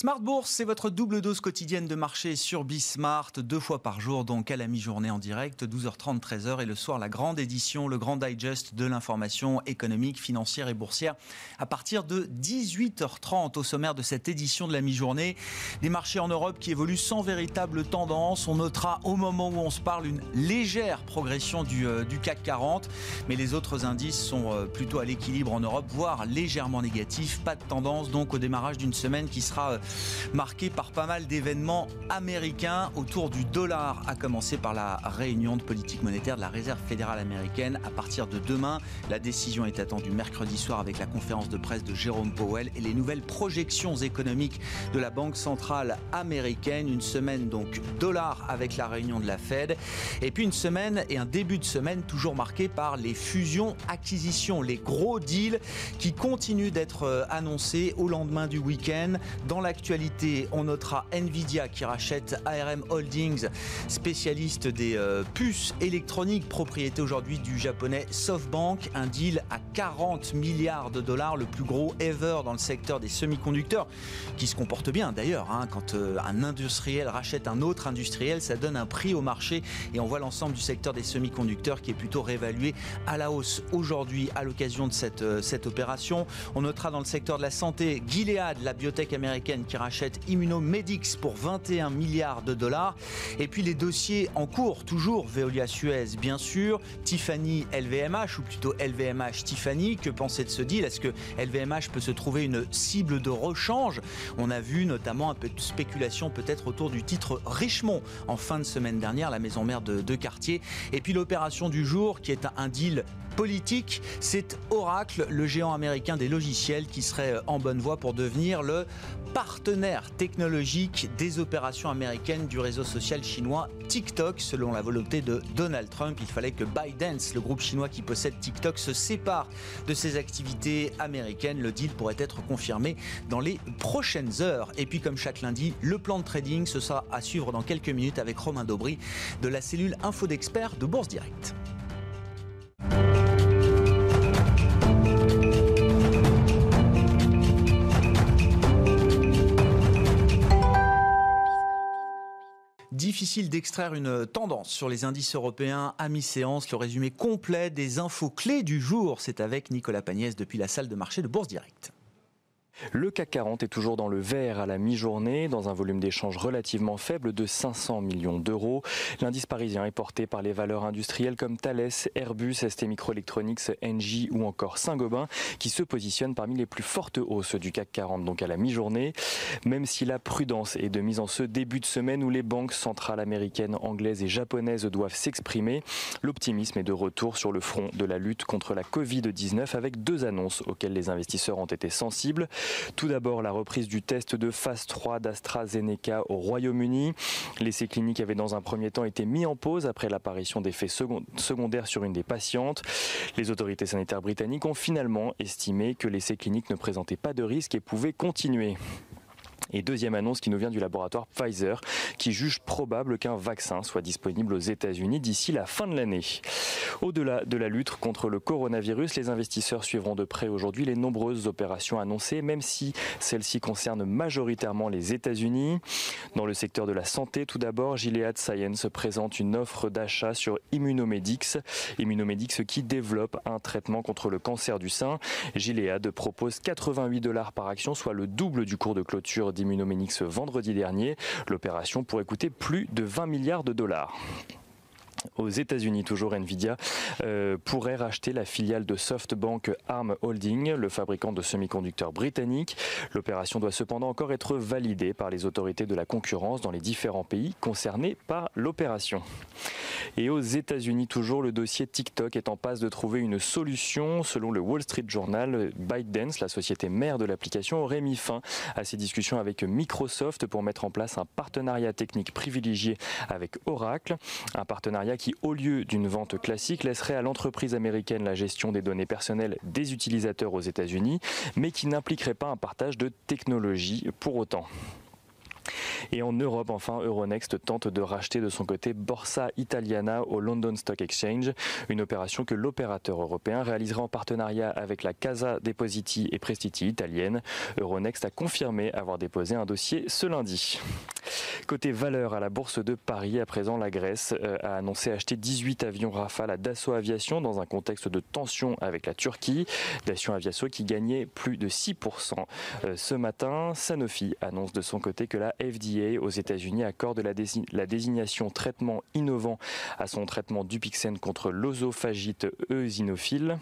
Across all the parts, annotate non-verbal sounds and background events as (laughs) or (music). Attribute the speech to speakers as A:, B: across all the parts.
A: Smart Bourse, c'est votre double dose quotidienne de marché sur Bismart, deux fois par jour, donc à la mi-journée en direct, 12h30, 13h, et le soir, la grande édition, le grand digest de l'information économique, financière et boursière, à partir de 18h30. Au sommaire de cette édition de la mi-journée, des marchés en Europe qui évoluent sans véritable tendance. On notera au moment où on se parle une légère progression du, euh, CAC 40, mais les autres indices sont euh, plutôt à l'équilibre en Europe, voire légèrement négatifs. Pas de tendance donc au démarrage d'une semaine qui sera euh, marqué par pas mal d'événements américains autour du dollar, à commencer par la réunion de politique monétaire de la Réserve fédérale américaine. À partir de demain, la décision est attendue mercredi soir avec la conférence de presse de Jérôme Powell et les nouvelles projections économiques de la Banque centrale américaine. Une semaine donc dollar avec la réunion de la Fed. Et puis une semaine et un début de semaine toujours marqué par les fusions, acquisitions, les gros deals qui continuent d'être euh, annoncés au lendemain du week-end dans la on notera Nvidia qui rachète ARM Holdings, spécialiste des euh, puces électroniques, propriété aujourd'hui du japonais SoftBank. Un deal à 40 milliards de dollars, le plus gros ever dans le secteur des semi-conducteurs, qui se comporte bien d'ailleurs. Hein. quand euh, un industriel rachète un autre industriel, ça donne un prix au marché et on voit l'ensemble du secteur des semi-conducteurs qui est plutôt réévalué à la hausse aujourd'hui à l'occasion de cette, euh, cette opération. On notera dans le secteur de la santé Gilead, la biotech américaine qui rachète Immunomedics pour 21 milliards de dollars. Et puis les dossiers en cours, toujours Veolia Suez, bien sûr, Tiffany LVMH, ou plutôt LVMH Tiffany. Que penser de ce deal? Est-ce que LVMH peut se trouver une cible de rechange? On a vu notamment un peu de spéculation peut-être autour du titre Richemont en fin de semaine dernière, la maison mère de, de quartier. Et puis l'opération du jour qui est un deal politique, c'est Oracle, le géant américain des logiciels, qui serait en bonne voie pour devenir le partenaire technologique des opérations américaines du réseau social chinois TikTok. Selon la volonté de Donald Trump, il fallait que ByteDance, le groupe chinois qui possède TikTok, se sépare de ses activités américaines. Le deal pourrait être confirmé dans les prochaines heures. Et puis, comme chaque lundi, le plan de trading, ce sera à suivre dans quelques minutes avec Romain Daubry de la cellule Info d'experts de Bourse Direct. Difficile d'extraire une tendance sur les indices européens à mi-séance. Le résumé complet des infos clés du jour, c'est avec Nicolas Pagnès depuis la salle de marché de Bourse Directe.
B: Le CAC 40 est toujours dans le vert à la mi-journée, dans un volume d'échange relativement faible de 500 millions d'euros. L'indice parisien est porté par les valeurs industrielles comme Thales, Airbus, ST Microelectronics, Engie ou encore Saint-Gobain, qui se positionnent parmi les plus fortes hausses du CAC 40, donc à la mi-journée. Même si la prudence est de mise en ce début de semaine où les banques centrales américaines, anglaises et japonaises doivent s'exprimer, l'optimisme est de retour sur le front de la lutte contre la Covid-19 avec deux annonces auxquelles les investisseurs ont été sensibles. Tout d'abord, la reprise du test de phase 3 d'AstraZeneca au Royaume-Uni. L'essai clinique avait dans un premier temps été mis en pause après l'apparition d'effets secondaires sur une des patientes. Les autorités sanitaires britanniques ont finalement estimé que l'essai clinique ne présentait pas de risque et pouvait continuer. Et deuxième annonce qui nous vient du laboratoire Pfizer, qui juge probable qu'un vaccin soit disponible aux États-Unis d'ici la fin de l'année. Au-delà de la lutte contre le coronavirus, les investisseurs suivront de près aujourd'hui les nombreuses opérations annoncées, même si celles-ci concernent majoritairement les États-Unis. Dans le secteur de la santé, tout d'abord, Gilead Science présente une offre d'achat sur Immunomedics. Immunomedics qui développe un traitement contre le cancer du sein. Gilead propose 88 dollars par action, soit le double du cours de clôture d'Immunoménix vendredi dernier. L'opération pourrait coûter plus de 20 milliards de dollars. Aux États-Unis, toujours Nvidia euh, pourrait racheter la filiale de SoftBank Arm Holding, le fabricant de semi-conducteurs britannique. L'opération doit cependant encore être validée par les autorités de la concurrence dans les différents pays concernés par l'opération. Et aux États-Unis, toujours le dossier TikTok est en passe de trouver une solution. Selon le Wall Street Journal, ByteDance, la société mère de l'application, aurait mis fin à ses discussions avec Microsoft pour mettre en place un partenariat technique privilégié avec Oracle, un partenariat qui, au lieu d'une vente classique, laisserait à l'entreprise américaine la gestion des données personnelles des utilisateurs aux États-Unis, mais qui n'impliquerait pas un partage de technologie pour autant. Et en Europe, enfin, Euronext tente de racheter de son côté Borsa Italiana au London Stock Exchange, une opération que l'opérateur européen réalisera en partenariat avec la Casa Depositi et Prestiti italienne. Euronext a confirmé avoir déposé un dossier ce lundi. Côté valeur à la bourse de Paris, à présent, la Grèce euh, a annoncé acheter 18 avions Rafale à Dassault Aviation dans un contexte de tension avec la Turquie. Dassault Aviation qui gagnait plus de 6% euh, ce matin. Sanofi annonce de son côté que la FDA aux États-Unis accorde la, désignation traitement innovant à son traitement Dupixen contre l'osophagite eosinophile.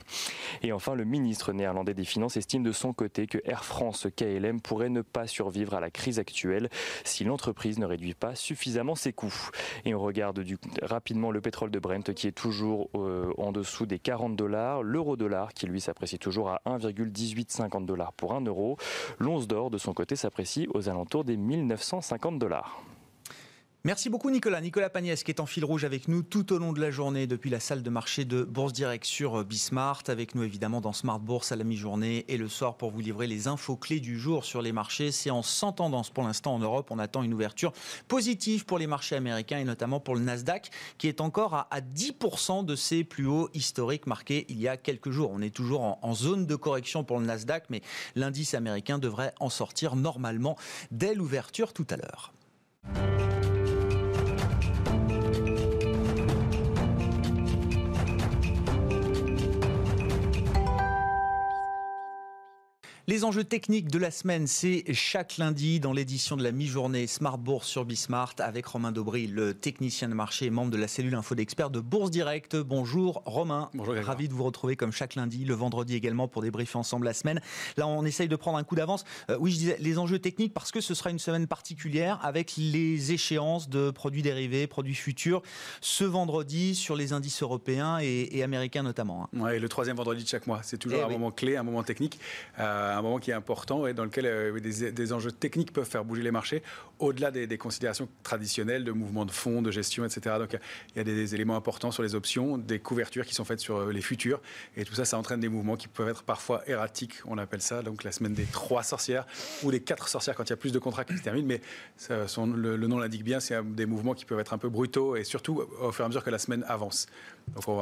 B: Et enfin, le ministre néerlandais des Finances estime de son côté que Air France KLM pourrait ne pas survivre à la crise actuelle si l'entreprise ne réduit pas suffisamment ses coûts. Et on regarde rapidement le pétrole de Brent qui est toujours euh, en dessous des 40 dollars, l'euro dollar qui lui s'apprécie toujours à 1,1850 dollars pour 1 euro. L'once d'or de son côté s'apprécie aux alentours des 1900 150 dollars.
A: Merci beaucoup Nicolas. Nicolas Pagnès qui est en fil rouge avec nous tout au long de la journée depuis la salle de marché de Bourse Direct sur Bismart. Avec nous évidemment dans Smart Bourse à la mi-journée et le soir pour vous livrer les infos clés du jour sur les marchés. C'est en sans tendance pour l'instant en Europe. On attend une ouverture positive pour les marchés américains et notamment pour le Nasdaq qui est encore à, 10% de ses plus hauts historiques marqués il y a quelques jours. On est toujours en, en zone de correction pour le Nasdaq mais l'indice américain devrait en sortir normalement dès l'ouverture tout à l'heure. Les enjeux techniques de la semaine, c'est chaque lundi dans l'édition de la mi-journée Smart Bourse sur Bismart avec Romain Daubry, le technicien de marché et membre de la cellule info d'experts de Bourse Direct. Bonjour Romain.
C: Bonjour.
A: Ravi de vous retrouver comme chaque lundi, le vendredi également pour débriefer ensemble la semaine. Là, on essaye de prendre un coup d'avance. Euh, oui, je disais les enjeux techniques parce que ce sera une semaine particulière avec les échéances de produits dérivés, produits futurs ce vendredi sur les indices européens et, américains notamment.
C: Hein. Oui, le troisième vendredi de chaque mois. C'est toujours eh un moment clé, un moment technique. Euh, un moment qui est important et dans lequel euh, des, enjeux techniques peuvent faire bouger les marchés au-delà des, considérations traditionnelles de mouvements de fonds, de gestion, etc. Donc il y a des, éléments importants sur les options, des couvertures qui sont faites sur euh, les futurs et tout ça, ça entraîne des mouvements qui peuvent être parfois erratiques. On appelle ça donc la semaine des trois sorcières ou les quatre sorcières quand il y a plus de contrats qui se terminent. Mais le, le, nom l'indique bien, c'est des mouvements qui peuvent être un peu brutaux et surtout au fur et à mesure que la semaine avance. Donc on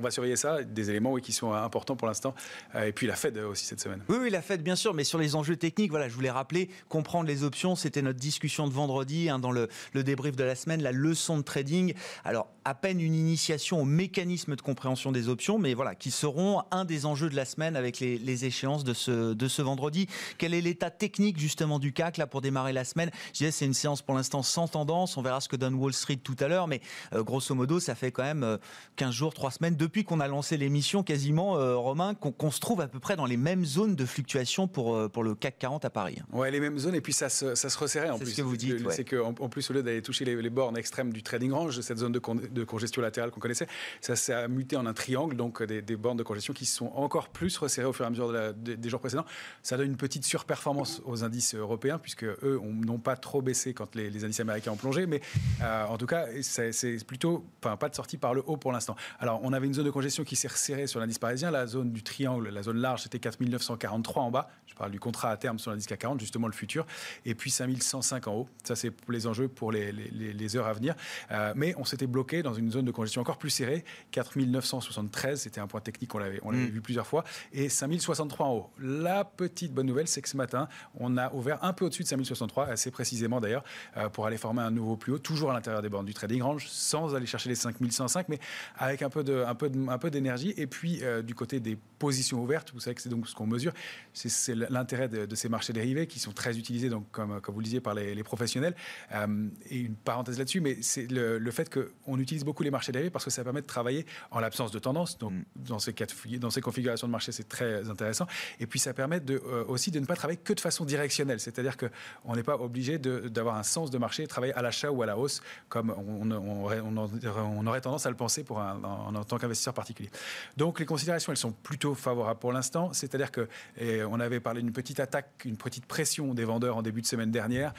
C: va, surveiller ça, des éléments qui sont importants pour l'instant. Euh, et puis la Fed aussi cette semaine.
A: Oui, la Fed bien sûr, mais sur les enjeux techniques, voilà, je voulais rappeler, comprendre les options, c'était notre discussion de vendredi hein, dans le, débrief de la semaine, la leçon de trading. Alors, à peine une initiation au mécanisme de compréhension des options, mais voilà, qui seront un des enjeux de la semaine avec les, échéances de ce, vendredi. Quel est l'état technique justement du CAC là pour démarrer la semaine? Je disais, c'est une séance pour l'instant sans tendance. On verra ce que donne Wall Street tout à l'heure, mais euh, grosso modo, ça fait quand même 15 euh, jours, 3 semaines depuis qu'on a lancé l'émission quasiment, euh, Romain, qu'on se trouve à peu près dans les mêmes zones de fluctuation pour, pour le CAC 40 à Paris.
C: Ouais, les mêmes zones, et puis ça se, ça se resserrait en plus.
A: C'est ce que vous dites.
C: C'est qu'en en plus, au lieu d'aller toucher les, bornes extrêmes du trading range, cette zone de, de congestion latérale qu'on connaissait, ça s'est muté en un triangle, donc des, bornes de congestion qui sont encore plus resserrées au fur et à mesure des jours précédents. Ça donne une petite surperformance aux indices européens, puisque eux n'ont pas trop baissé quand les, indices américains ont plongé, mais euh, en tout cas, c'est plutôt enfin, pas de sortie par le haut pour l'instant. Alors, on avait une zone de congestion qui s'est resserrée sur l'indice parisien, la zone du triangle, la zone large, c'était 4943 en bas. Parle du contrat à terme sur l'indice CAC 40, justement le futur, et puis 5105 en haut. Ça, c'est pour les enjeux pour les, les, heures à venir. Euh, mais on s'était bloqué dans une zone de congestion encore plus serrée, 4973, c'était un point technique, on l'avait, on l'avait mm. vu plusieurs fois, et 5063 en haut. La petite bonne nouvelle, c'est que ce matin, on a ouvert un peu au-dessus de 5063, assez précisément d'ailleurs, euh, pour aller former un nouveau plus haut, toujours à l'intérieur des bornes du trading range, sans aller chercher les 5105, mais avec un peu, de, un peu, un peu d'énergie. Et puis, euh, du côté des positions ouvertes, vous savez que c'est donc ce qu'on mesure, c'est, l'intérêt de, de, ces marchés dérivés qui sont très utilisés, donc, comme, comme vous le disiez, par les, professionnels. Euh, et une parenthèse là-dessus, mais c'est le, fait qu'on utilise beaucoup les marchés dérivés parce que ça permet de travailler en l'absence de tendance. Donc, mm. dans, ces dans ces configurations de marché, c'est très intéressant. Et puis, ça permet de, euh, aussi de ne pas travailler que de façon directionnelle. C'est-à-dire qu'on n'est pas obligé d'avoir un sens de marché et travailler à l'achat ou à la hausse, comme on, on, aurait tendance à le penser pour un, en, tant qu'investisseur particulier. Donc, les considérations, elles sont plutôt favorables pour l'instant. C'est-à-dire que on avait parlé parlait d'une petite attaque, une petite pression des vendeurs en début de semaine dernière.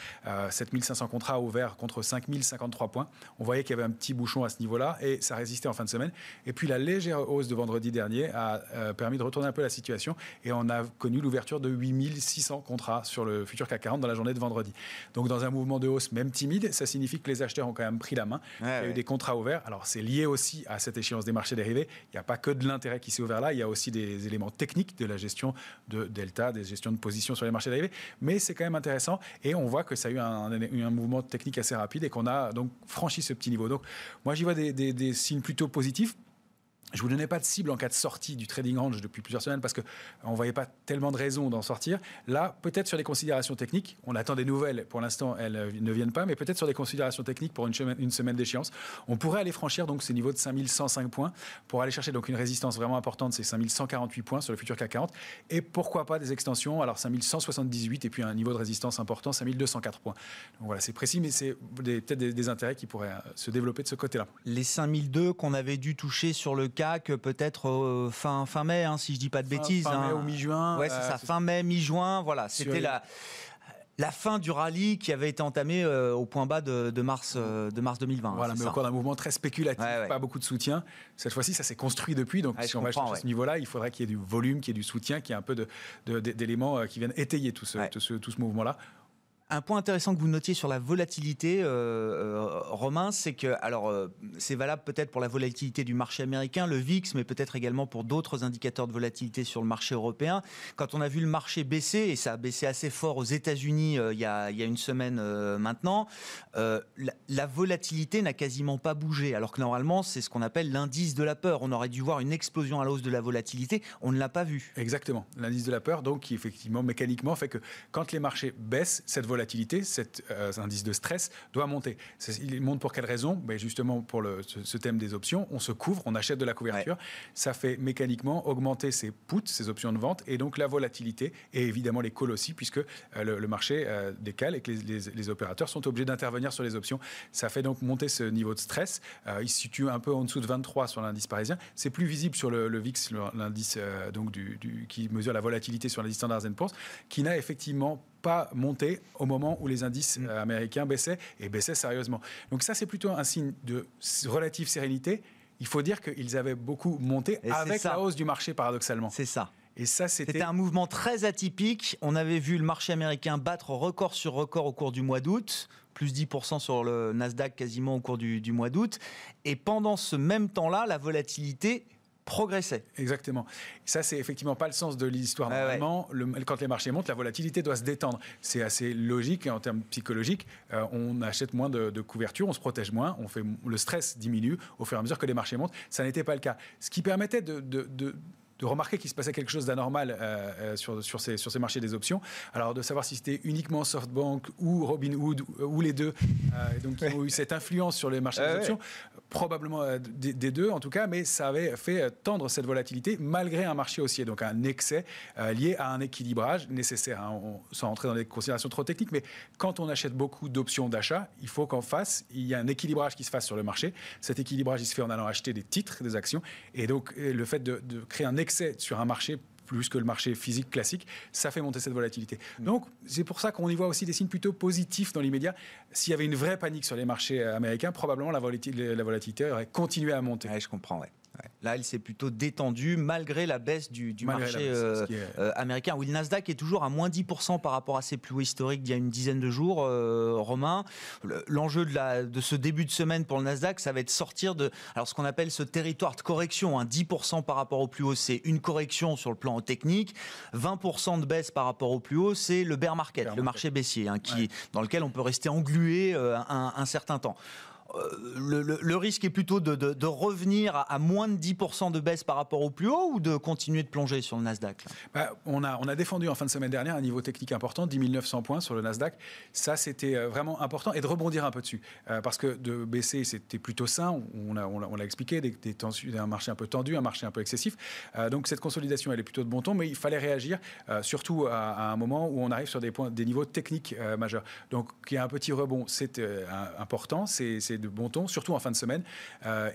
C: 7500 contrats ouverts contre 5053 points. On voyait qu'il y avait un petit bouchon à ce niveau-là et ça résistait en fin de semaine. Et puis la légère hausse de vendredi dernier a permis de retourner un peu la situation et on a connu l'ouverture de 8600 contrats sur le futur CAC 40 dans la journée de vendredi. Donc dans un mouvement de hausse même timide, ça signifie que les acheteurs ont quand même pris la main. il y a eu des contrats ouverts. Alors c'est lié aussi à cette échéance des marchés dérivés. Il n'y a pas que de l'intérêt qui s'est ouvert là, il y a aussi des éléments techniques de la gestion de Delta, des gestions de position sur les marchés dérivés. Mais c'est quand même intéressant et on voit que ça a eu un, mouvement technique assez rapide et qu'on a donc franchi ce petit niveau. Donc moi j'y vois des signes plutôt positifs. Je vous donnais pas de cible en cas de sortie du trading range depuis plusieurs semaines parce qu'on ne voyait pas tellement de raisons d'en sortir. Là, peut-être sur les considérations techniques, on attend des nouvelles. Pour l'instant, elles euh, ne viennent pas, mais peut-être sur des considérations techniques pour une semaine, d'échéance, on pourrait aller franchir donc ce niveau de 5105 points pour aller chercher donc une résistance vraiment importante, c'est 5148 points sur le futur CAC 40. Et pourquoi pas des extensions? Alors 5178 et puis un niveau de résistance important, 5204 points. Voilà, c'est précis, mais c'est peut-être des, des, intérêts qui pourraient euh, se développer de ce côté-là.
A: Les 5002 qu'on avait dû toucher sur le CAC peut-être euh, fin, fin mai, hein, si je dis pas de bêtises.
C: Fin, mai
A: hein.
C: ou mi-juin.
A: Ouais, c'est euh, ça, fin mai, mi-juin. Voilà, c'était la la fin du rallye qui avait été entamé euh, au point bas de, mars, de mars 2020.
C: Voilà, mais encore un mouvement très spéculatif, pas beaucoup de soutien. Cette fois-ci, ça s'est construit depuis. Donc, si on va à ce niveau-là, il faudrait qu'il y ait du volume, qu'il y ait du soutien, qu'il y ait un peu d'éléments qui viennent étayer tout tout ce, tout ce mouvement-là.
A: Un point intéressant que vous notiez sur la volatilité, euh, euh, Romain, c'est que, alors, euh, c'est valable peut-être pour la volatilité du marché américain, le VIX, mais peut-être également pour d'autres indicateurs de volatilité sur le marché européen. Quand on a vu le marché baisser, et ça a baissé assez fort aux États-Unis il, y a, une semaine maintenant, la, volatilité n'a quasiment pas bougé, alors que normalement, c'est ce qu'on appelle l'indice de la peur. On aurait dû voir une explosion à la hausse de la volatilité, on ne l'a pas vu.
C: Exactement, l'indice de la peur, donc, qui effectivement, mécaniquement, fait que quand les marchés baissent, cette volatilité volatilité, cet euh, indice de stress doit monter. Il monte pour quelle raison? Ben Justement pour le, ce, thème des options, on se couvre, on achète de la couverture. Ça fait mécaniquement augmenter ses puts, ses options de vente, et donc la volatilité, et évidemment les calls aussi, puisque euh, le, marché euh, décale et que les, opérateurs sont obligés d'intervenir sur les options. Ça fait donc monter ce niveau de stress. il se situe un peu en dessous de 23 sur l'indice parisien. C'est plus visible sur le, VIX, l'indice donc du, du, qui mesure la volatilité sur l'indice Standard Poor's, qui n'a effectivement pas monté au moment où les indices mm. euh, américains baissaient et baissaient sérieusement. Donc ça, c'est plutôt un signe de relative sérénité. Il faut dire qu'ils avaient beaucoup monté avec la hausse du marché, paradoxalement.
A: C'est ça.
C: Et ça,
A: c'était un mouvement très atypique. On avait vu le marché américain battre record sur record au cours du mois d'août, plus 10% sur le Nasdaq quasiment au cours du, du mois d'août. Et pendant ce même temps-là, la volatilité progressait.
C: Exactement. Ça, c'est effectivement pas le sens de l'histoire. Normalement, quand les marchés montent, la volatilité doit se détendre. C'est assez logique en termes psychologiques. Euh, on achète moins de, couverture, on se protège moins, on fait, le stress diminue au fur et à mesure que les marchés montent. Ça n'était pas le cas. Ce qui permettait de de remarquer qu'il se passait quelque chose d'anormal euh, euh, sur, sur, ces, sur ces marchés des options. Alors, de savoir si c'était uniquement SoftBank ou Robinhood ou les deux, euh, donc qui ont eu cette influence sur les marchés des options, probablement des, deux en tout cas, mais ça avait fait tendre cette volatilité malgré un marché haussier, donc un excès lié à un équilibrage nécessaire. Hein. sans rentrer dans des considérations trop techniques, mais quand on achète beaucoup d'options d'achat, il faut qu'en face, il y ait un équilibrage qui se fasse sur le marché. Cet équilibrage, il se fait en allant acheter des titres, des actions, et donc le fait de, de créer un sur un marché plus que le marché physique classique, ça fait monter cette volatilité. Mm. Donc, c'est pour ça qu'on y voit aussi des signes plutôt positifs dans l'immédiat. S'il y avait une vraie panique sur les marchés américains, probablement la volatilité, la volatilité aurait continué à monter.
A: je comprends, ouais. Là, il s'est plutôt détendu malgré la baisse du, marché euh, euh, américain, où le Nasdaq est toujours à moins 10% par rapport à ses plus hauts historiques d'il y a une dizaine de jours, euh, Romain. L'enjeu de, de, ce début de semaine pour le Nasdaq, ça va être sortir de alors ce qu'on appelle ce territoire de correction. Hein, 10% par rapport au plus haut, c'est une correction sur le plan technique. 20% de baisse par rapport au plus haut, c'est le bear market, le marché baissier, hein, qui, dans lequel on peut rester englué un, un certain temps. Euh, le, risque est plutôt de, revenir à, moins de 10% de baisse par rapport au plus haut ou de continuer de plonger sur le Nasdaq
C: bah, on, a, on a défendu en fin de semaine dernière un niveau technique important, 10 900 points sur le Nasdaq. Ça, c'était euh, vraiment important et de rebondir un peu dessus. Euh, parce que de baisser, c'était plutôt sain. On l'a expliqué, des, un marché un peu tendu, un marché un peu excessif. donc cette consolidation, elle est plutôt de bon ton, mais il fallait réagir, surtout à, un moment où on arrive sur des, points, des niveaux techniques majeurs. Donc qu'il y a un petit rebond, c'est important. De bon ton, surtout en fin de semaine,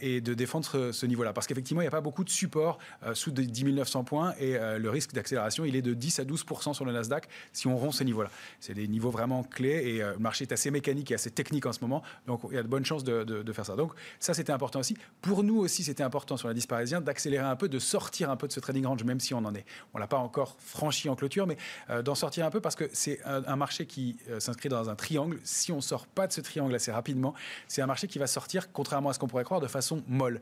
C: et de défendre ce, niveau-là. Parce qu'effectivement, il n'y a pas beaucoup de support sous 10 900 points et le risque d'accélération, il est de 10 à 12% sur le Nasdaq si on rompt ces niveaux-là. C'est des niveaux vraiment clés et le marché est assez mécanique et assez technique en ce moment, donc il y a de bonnes chances de, faire ça. Donc ça, c'était important aussi. Pour nous aussi, c'était important sur l'indice parisien d'accélérer un peu, de sortir un peu de ce trading range, même si on en est. On l'a pas encore franchi en clôture, mais d'en sortir un peu parce que c'est un, marché qui s'inscrit dans un triangle. Si on sort pas de ce triangle assez rapidement, c'est un marché qui va sortir, contrairement à ce qu'on pourrait croire, de façon molle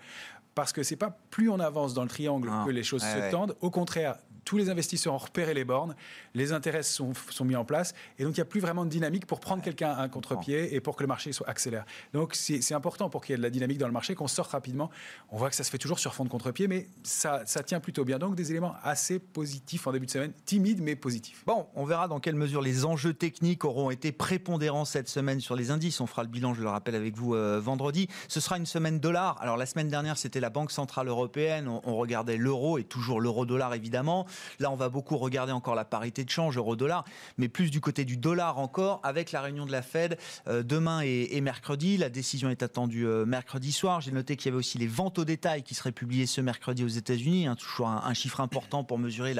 C: parce que c'est pas plus on avance dans le triangle ah. que les choses se tendent. Au contraire, tous les investisseurs ont repéré les bornes, les intérêts sont, sont mis en place, et donc il n'y a plus vraiment de dynamique pour prendre quelqu'un à un contre-pied et pour que le marché soit accélère. Donc c'est important pour qu'il y ait de la dynamique dans le marché, qu'on sorte rapidement. On voit que ça se fait toujours sur fond de contre-pied, mais ça, ça tient plutôt bien. Donc des éléments assez positifs en début de semaine, timides mais positifs.
A: Bon, on verra dans quelle mesure les enjeux techniques auront été prépondérants cette semaine sur les indices. On fera le bilan, je le rappelle, avec vous euh, vendredi. Ce sera une semaine dollar. Alors la semaine dernière, c'était la Banque Centrale Européenne. On, on regardait l'euro et toujours l'euro-dollar évidemment. Là, on va beaucoup regarder encore la parité de change euro-dollar, mais plus du côté du dollar encore, avec la réunion de la Fed euh, demain et, mercredi. La décision est attendue euh, mercredi soir. J'ai noté qu'il y avait aussi les ventes au détail qui seraient publiées ce mercredi aux États-Unis. Hein, toujours un, chiffre important pour mesurer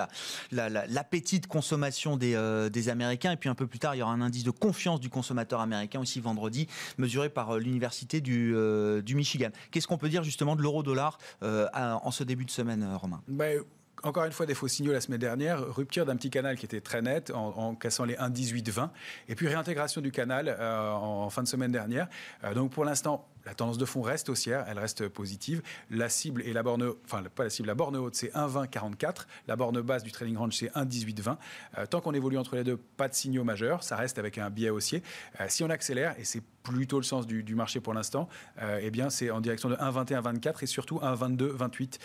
A: l'appétit de consommation euh, des, Américains. Et puis un peu plus tard, il y aura un indice de confiance du consommateur américain aussi vendredi, mesuré par l'université du, Michigan. Qu'est-ce qu'on peut dire justement de l'euro-dollar en ce début de semaine, Romain?
C: Ben, encore une fois, des faux signaux la semaine dernière, rupture d'un petit canal qui était très net en, cassant les 1,18-20, et puis réintégration du canal euh, en, fin de semaine dernière. Euh, donc pour l'instant, la tendance de fond reste haussière, elle reste positive. La cible et la borne, enfin pas la cible, la borne haute c'est 1,2044, la borne basse du trading range c'est 1,1820. Euh, tant qu'on évolue entre les deux, pas de signaux majeurs, ça reste avec un biais haussier. Euh, si on accélère, et c'est plutôt le sens du, marché pour l'instant, euh, eh bien c'est en direction de 1,21-24 et surtout 1,22-28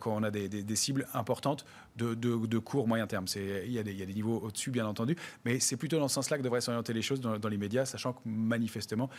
C: quand on a des, cibles importantes de, court moyen terme. Il y, a des, il y a des niveaux au-dessus bien entendu, mais c'est plutôt dans ce sens-là que devraient s'orienter les choses dans, les médias, sachant que manifestement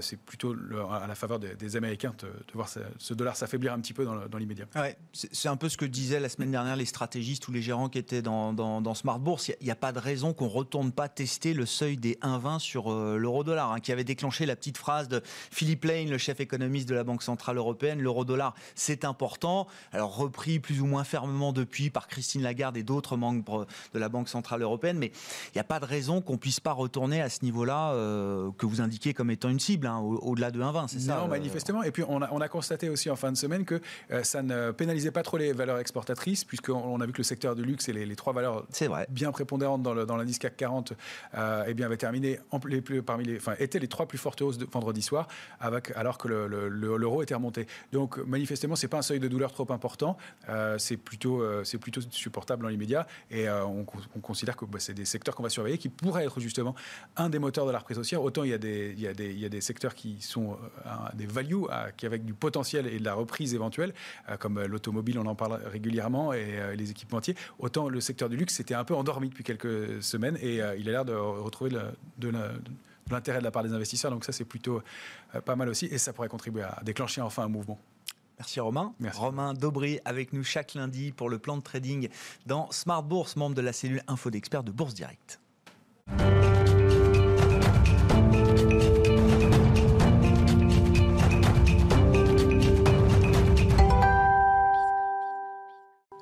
C: c'est plutôt à la faveur des, Américains de, voir ce, dollar s'affaiblir un petit peu dans, l'immédiat.
A: C'est un peu ce que disaient la semaine dernière les stratégistes ou les gérants qui étaient dans, dans, Smart Bourse. Il n'y a, pas de raison qu'on ne retourne pas tester le seuil des 1,20 sur euh, l'euro-dollar, hein, qui avait déclenché la petite phrase de Philippe Lane, le chef économiste de la Banque Centrale Européenne, l'euro-dollar, c'est important. Alors repris plus ou moins fermement depuis par Christine Lagarde et d'autres membres de la Banque Centrale Européenne, mais il n'y a pas de raison qu'on puisse pas retourner à ce niveau-là euh, que vous indiquez comme étant une cible, hein, au-delà de 1,20, c'est
C: non,
A: euh,
C: manifestement. Et puis, on a, constaté aussi en fin de semaine que euh, ça ne pénalisait pas trop les valeurs exportatrices, puisqu'on a vu que le secteur du luxe et les, trois valeurs bien prépondérantes dans l'indice CAC 40 euh, eh bien, avaient terminé les plus, parmi les, enfin, étaient les trois plus fortes hausses de vendredi soir, avec, alors que l'euro était remonté. Donc, manifestement, c'est pas un seuil de douleur trop important. c'est plutôt, c'est plutôt supportable dans l'immédiat. Et on, considère que bah, c'est des secteurs qu'on va surveiller qui pourraient être justement un des moteurs de la reprise haussière. Autant il y a des, il y a des, il y a des secteurs qui sont des value, qui avec du potentiel et de la reprise éventuelle, euh, comme euh, l'automobile, on en parle régulièrement, et euh, les équipementiers, autant le secteur du luxe s'était un peu endormi depuis quelques semaines et il a l'air de retrouver de, l'intérêt de la part des investisseurs. Donc ça, c'est plutôt pas mal aussi et ça pourrait contribuer à déclencher enfin un mouvement.
A: Merci Romain. Romain Daubry avec nous chaque lundi pour le plan de trading dans Smart Bourse, membre de la cellule Info d'experts de Bourse Direct.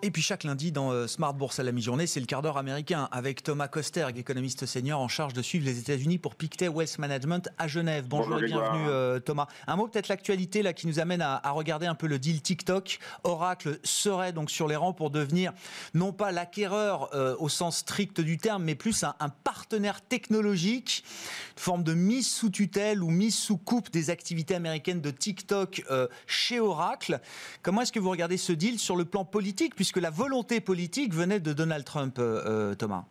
A: Et puis chaque lundi dans euh, Smart Bourse à la mi-journée, c'est le quart d'heure américain avec Thomas Kosterg, économiste senior en charge de suivre les États-Unis pour Pictet Wealth Management à Genève. Bonjour, et bienvenue euh, Thomas. Un mot peut-être l'actualité là qui nous amène à, regarder un peu le deal TikTok. Oracle serait donc sur les rangs pour devenir non pas l'acquéreur euh, au sens strict du terme, mais plus un, partenaire technologique, une forme de mise sous tutelle ou mise sous coupe des activités américaines de TikTok chez Oracle. Comment est-ce que vous regardez ce deal sur le plan politique que la volonté politique venait de Donald Trump, euh, euh, Thomas.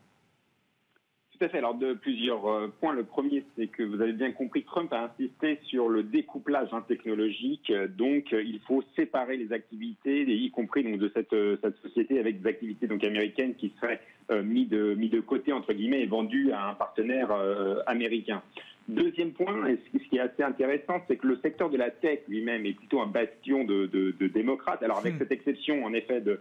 D: Tout à fait. Alors, de plusieurs euh, points. Le premier, c'est que vous avez bien compris, Trump a insisté sur le découplage hein, technologique. Donc, il faut séparer les activités, y compris donc, de cette, société, avec des activités donc, américaines qui seraient mis de côté, entre guillemets, et vendues à un partenaire américain. Deuxième point, et ce qui est assez intéressant, c'est que le secteur de la tech lui-même est plutôt un bastion de, démocrates. Alors avec hmm. cette exception, en effet, de,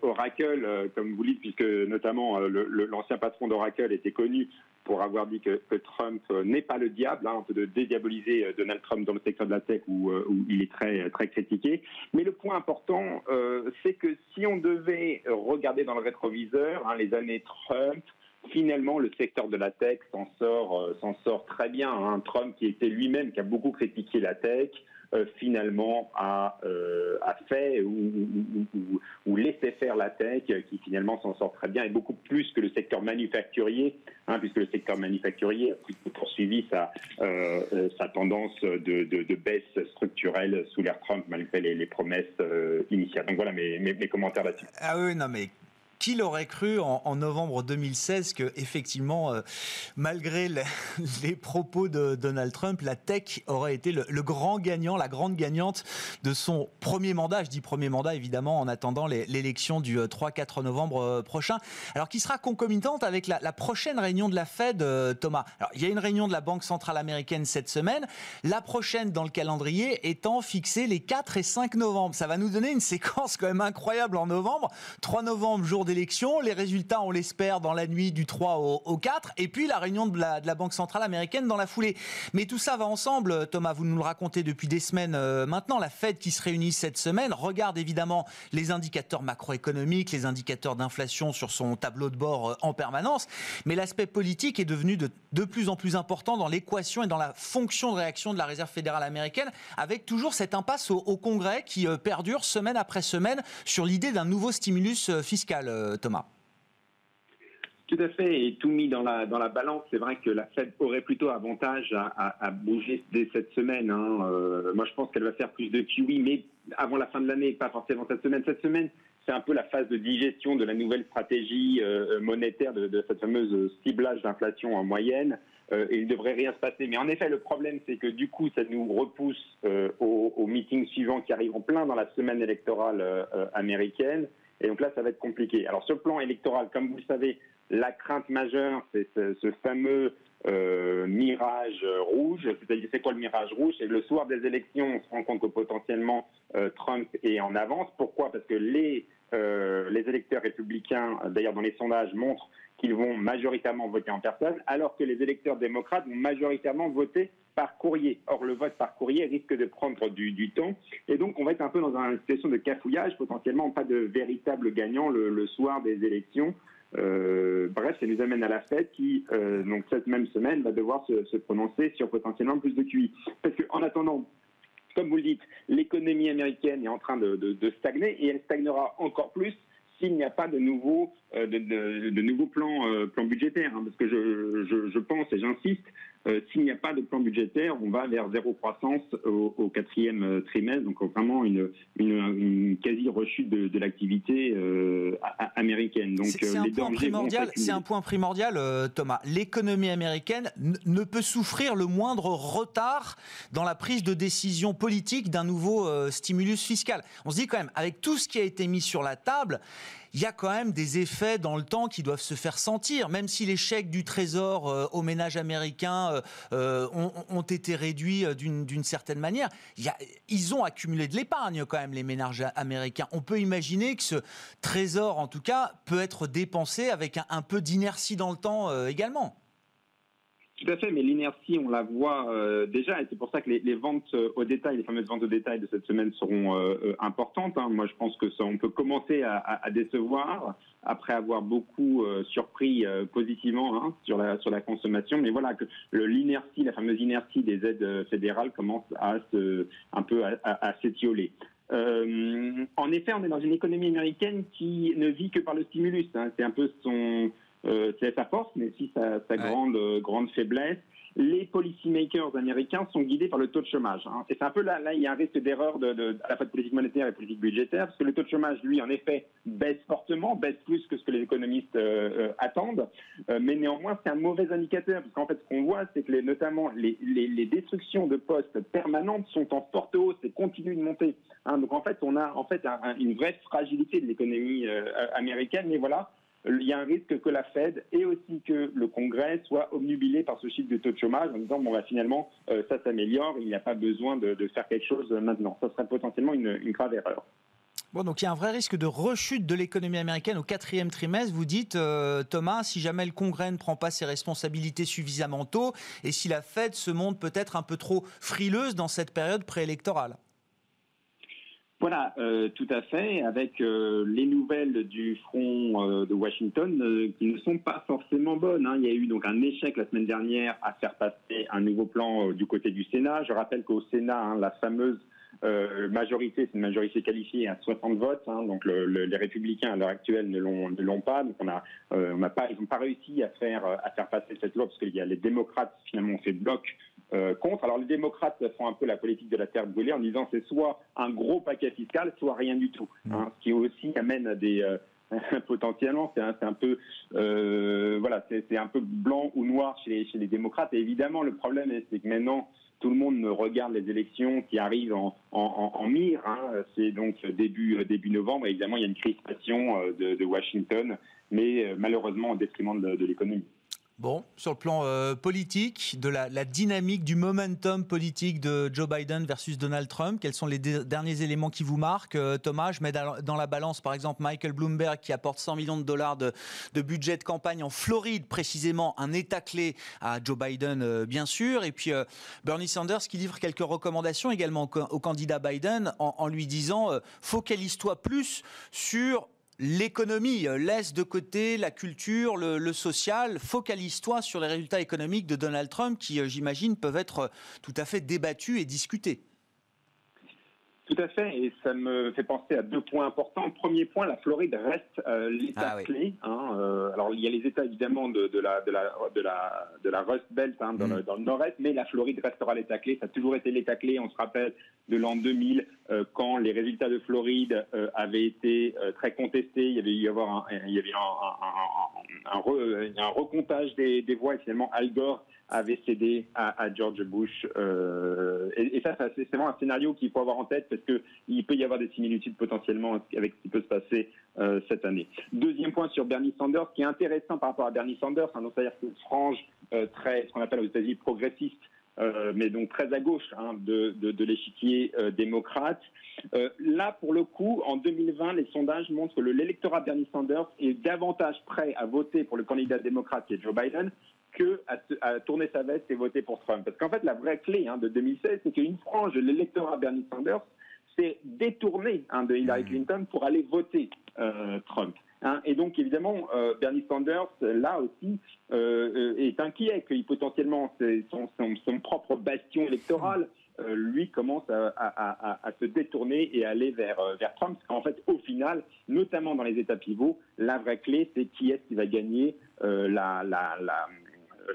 D: Oracle, euh, comme vous dites, puisque notamment euh, l'ancien patron d'Oracle était connu pour avoir dit que, Trump n'est pas le diable, hein, un peu de dédiaboliser Donald Trump dans le secteur de la tech où, il est très, très critiqué. Mais le point important, c'est que si on devait regarder dans le rétroviseur hein, les années Trump, finalement, le secteur de la tech s'en sort, s'en sort très bien. Hein. Trump, qui était lui-même, qui a beaucoup critiqué la tech, euh, finalement a, euh, fait ou, laissé faire la tech, qui finalement s'en sort très bien, et beaucoup plus que le secteur manufacturier, hein, puisque le secteur manufacturier a poursuivi sa, euh, tendance de, baisse structurelle sous l'ère Trump, malgré les, promesses initiales. Donc voilà mes, mes, mes commentaires là-dessus.
A: Ah oui, non mais qui l'aurait cru en, novembre 2016 que effectivement, euh, malgré (laughs) les, propos de Donald Trump, la tech aurait été le, grand gagnant, la grande gagnante de son premier mandat. Je dis premier mandat évidemment en attendant l'élection du 3-4 euh, novembre euh, prochain. Alors qui sera concomitante avec la, prochaine réunion de la Fed, Thomas? Alors il y a une réunion de la Banque centrale américaine cette semaine. La prochaine dans le calendrier étant fixée les 4 et 5 novembre. Ça va nous donner une (laughs) séquence quand même incroyable en novembre. 3 novembre, jour d'élection. Les résultats, on l'espère, dans la nuit du 3 au, 4. Et puis la réunion de la, Banque centrale américaine dans la foulée. Mais tout ça va ensemble, Thomas. Vous nous le racontez depuis des semaines euh, maintenant. La Fed qui se réunit cette semaine regarde évidemment les indicateurs macroéconomiques, les indicateurs d'inflation sur son tableau de bord euh, en permanence. Mais l'aspect politique est devenu de, de plus en plus important dans l'équation et dans la fonction de réaction de la Réserve fédérale américaine, avec toujours cette impasse au, Congrès qui euh, perdure semaine après semaine sur l'idée d'un nouveau stimulus fiscal. Euh, Thomas.
D: Tout à fait, et tout mis dans la, balance, c'est vrai que la Fed aurait plutôt avantage à, bouger dès cette semaine. Hein. Euh, moi, je pense qu'elle va faire plus de QE, mais avant la fin de l'année, pas forcément cette semaine. Cette semaine, c'est un peu la phase de digestion de la nouvelle stratégie euh, monétaire, de, cette fameuse ciblage d'inflation en moyenne. il ne devrait rien se passer. Mais en effet, le problème, c'est que du coup, ça nous repousse aux, aux, meetings suivants qui arriveront plein dans la semaine électorale américaine. Et donc là, ça va être compliqué. Alors le plan électoral, comme vous le savez, la crainte majeure, c'est ce, fameux euh, mirage rouge. C'est-à-dire, c'est quoi le mirage rouge? C'est le soir des élections, on se rend compte que potentiellement euh, Trump est en avance. Pourquoi? Parce que les, euh, les électeurs républicains, d'ailleurs dans les sondages, montrent qu'ils vont majoritairement voter en personne, alors que les électeurs démocrates vont majoritairement voter par courrier. Or, le vote par courrier risque de prendre du, temps. Et donc, on va être un peu dans une situation de cafouillage, potentiellement pas de véritable gagnant le, soir des élections. Euh, bref, ça nous amène à la fête qui, euh, donc cette même semaine, va devoir se, prononcer sur potentiellement plus de QI. Parce qu'en attendant, comme vous le dites, l'économie américaine est en train de, stagner et elle stagnera encore plus s'il n'y a pas de nouveaux, euh, de, plans, plans budgétaires. Hein. parce que je pense et j'insiste, euh, s'il n'y a pas de plan budgétaire, on va vers zéro croissance au, quatrième euh, trimestre, donc vraiment une, une, quasi rechute de, l'activité euh, américaine.
A: Donc c'est un, point primordial. C'est un point primordial, Thomas. L'économie américaine ne peut souffrir le moindre retard dans la prise de décision politique d'un nouveau stimulus fiscal. On se dit quand même, avec tout ce qui a été mis sur la table, il y a quand même des effets dans le temps qui doivent se faire sentir, même si les chèques du Trésor euh, aux ménages américains euh, euh, ont, été réduits d'une certaine manière. ils ont accumulé de l'épargne quand même, les ménages américains. On peut imaginer que ce Trésor, en tout cas, peut être dépensé avec un peu d'inertie dans le temps également.
D: Tout à fait, mais l'inertie, on la voit euh, déjà, et c'est pour ça que les, ventes euh, au détail, les fameuses ventes au détail de cette semaine seront euh, importantes. Hein. Moi, je pense que ça, on peut commencer à, décevoir après avoir beaucoup surpris positivement hein, sur la sur la consommation. Mais voilà que l'inertie, la fameuse inertie des aides fédérales commence à se un peu à, s'étioler. en effet, on est dans une économie américaine qui ne vit que par le stimulus. Hein. C'est un peu son c'est sa force, mais aussi sa, grande, euh, grande faiblesse. Les policymakers américains sont guidés par le taux de chômage. Hein. Et c'est un peu là, là, il y a un risque d'erreur de, de, à la fois de politique monétaire et politique budgétaire, parce que le taux de chômage, lui, en effet, baisse fortement, baisse plus que ce que les économistes euh, attendent. mais néanmoins, c'est un mauvais indicateur, parce qu'en fait, ce qu'on voit, c'est que les, notamment les, les, les, destructions de postes permanentes sont en forte hausse et continuent de monter. Hein. donc en fait, on a en fait une vraie fragilité de l'économie américaine. Mais voilà, il y a un risque que la Fed et aussi que le Congrès soient obnubilés par ce chiffre de taux de chômage en disant bon bah, finalement euh, ça s'améliore, il n'y a pas besoin de, faire quelque chose maintenant. Ça serait potentiellement une, grave erreur.
A: Bon, donc il y a un vrai risque de rechute de l'économie américaine au quatrième trimestre. Vous dites, euh, Thomas, si jamais le Congrès ne prend pas ses responsabilités suffisamment tôt et si la Fed se montre peut-être un peu trop frileuse dans cette période préélectorale.
D: Voilà, euh, tout à fait, avec euh, les nouvelles du front euh, de Washington qui ne sont pas forcément bonnes. Hein. Il y a eu donc un échec la semaine dernière à faire passer un nouveau plan du côté du Sénat. Je rappelle qu'au Sénat, hein, la fameuse euh, majorité, c'est une majorité qualifiée à 60 votes. Hein, donc le, le, les républicains à l'heure actuelle ne l'ont pas. Donc on a, euh, on a pas, ils n'ont pas réussi à faire à faire passer cette loi parce qu'il y a les démocrates finalement ont fait bloc euh, contre. Alors les démocrates font un peu la politique de la terre brûlée en disant c'est soit un gros paquet fiscal, soit rien du tout. Hein, ce qui aussi amène à des euh, (laughs) potentiellement, c'est un, un, peu, euh, voilà, c'est un peu blanc ou noir chez les, chez les démocrates. Et évidemment, le problème, c'est que maintenant, tout le monde regarde les élections qui arrivent en, en, en mire. Hein. C'est donc début, début novembre. Et évidemment, il y a une crispation euh, de, de Washington, mais euh, malheureusement au détriment de, de l'économie.
A: Bon, sur le plan euh, politique, de la, dynamique, du momentum politique de Joe Biden versus Donald Trump, quels sont les derniers éléments qui vous marquent euh, Thomas, je mets dans la balance par exemple Michael Bloomberg qui apporte 100 millions de dollars de, budget de campagne en Floride, précisément un état clé à Joe Biden euh, bien sûr, et puis Bernie Sanders qui livre quelques recommandations également au, candidat Biden en, en lui disant focalise-toi plus sur l'économie, euh, laisse de côté la culture, le, social, focalise-toi sur les résultats économiques de Donald Trump qui, euh, j'imagine, peuvent être euh, tout à fait débattus et discutés.
D: Tout à fait, et ça me fait penser à deux points importants. Premier point, la Floride reste euh, l'État ah, clé. Hein, euh, alors il y a les États évidemment de, de, la, de, la, de, la, de la Rust Belt hein, dans, mm. le, dans le nord-est, mais la Floride restera l'État clé. Ça a toujours été l'État clé. On se rappelle de l'an 2000 euh, quand les résultats de Floride avaient été très contestés. Il y avait eu avoir un, il y avait un, un, un, un, re, un recomptage des, des voix et finalement Al Gore avait cédé à, George Bush. Euh, et, ça, c'est vraiment un scénario qu'il faut avoir en tête parce qu'il peut y avoir des similitudes potentiellement avec ce qui peut se passer euh, cette année. Deuxième point sur Bernie Sanders, qui est intéressant par rapport à Bernie Sanders, hein, c'est-à-dire que frange euh, très, ce qu'on appelle aux États-Unis progressiste, mais donc très à gauche hein, de, de, l'échiquier démocrate. Là, pour le coup, en 2020, les sondages montrent que l'électorat Bernie Sanders est davantage prêt à voter pour le candidat démocrate qui est Joe Biden que à, à, tourner sa veste et voter pour Trump. Parce qu'en fait, la vraie clé hein, de 2016, c'est qu'une frange de l'électorat Bernie Sanders s'est détournée hein, de Hillary mmh. Clinton pour aller voter euh, Trump. Hein, et donc, évidemment, euh, Bernie Sanders, là aussi, euh, est inquiet que potentiellement son, son, son, propre bastion électoral, euh, lui, commence à, à, à, à, se détourner et aller vers, vers Trump. Parce qu'en fait, au final, notamment dans les États pivots, la vraie clé, c'est qui est-ce qui va gagner la, la, la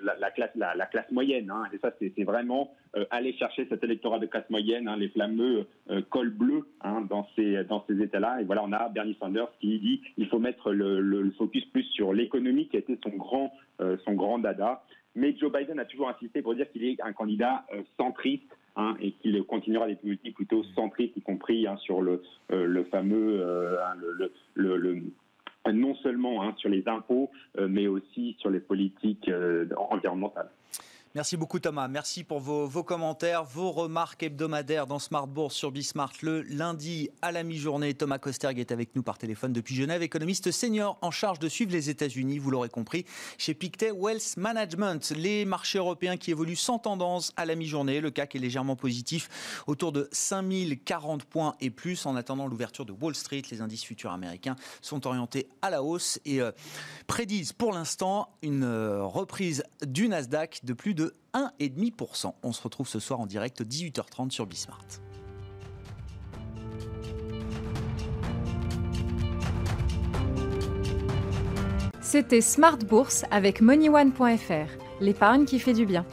D: la, la, classe, la, la, classe moyenne. Hein. Et ça, c'est vraiment euh, aller chercher cet électorat de classe moyenne, hein, les fameux euh, cols bleus hein, dans ces, dans ces États-là. Et voilà, on a Bernie Sanders qui dit il faut mettre le, focus plus sur l'économie qui a été son grand, euh, son grand dada. Mais Joe Biden a toujours insisté pour dire qu'il est un candidat euh, centriste. Et qu'il continuera des politiques plutôt centristes, y compris sur le, le fameux non seulement hein, sur les impôts, euh, mais aussi sur les politiques euh, environnementales.
A: Merci beaucoup Thomas. Merci pour vos, commentaires, vos remarques hebdomadaires dans Smart Bourse sur Bismart le lundi à la mi-journée. Thomas Kosterg est avec nous par téléphone depuis Genève, économiste senior en charge de suivre les États-Unis, vous l'aurez compris, chez Pictet Wealth Management. Les marchés européens qui évoluent sans tendance à la mi-journée. Le CAC est légèrement positif autour de 5040 points et plus. En attendant l'ouverture de Wall Street, les indices futurs américains sont orientés à la hausse et euh, prédisent pour l'instant une euh, reprise du Nasdaq de plus de 1,5%. On se retrouve ce soir en direct 18h30 sur Bismart.
E: C'était Smart Bourse avec MoneyOne.fr, l'épargne qui fait du bien.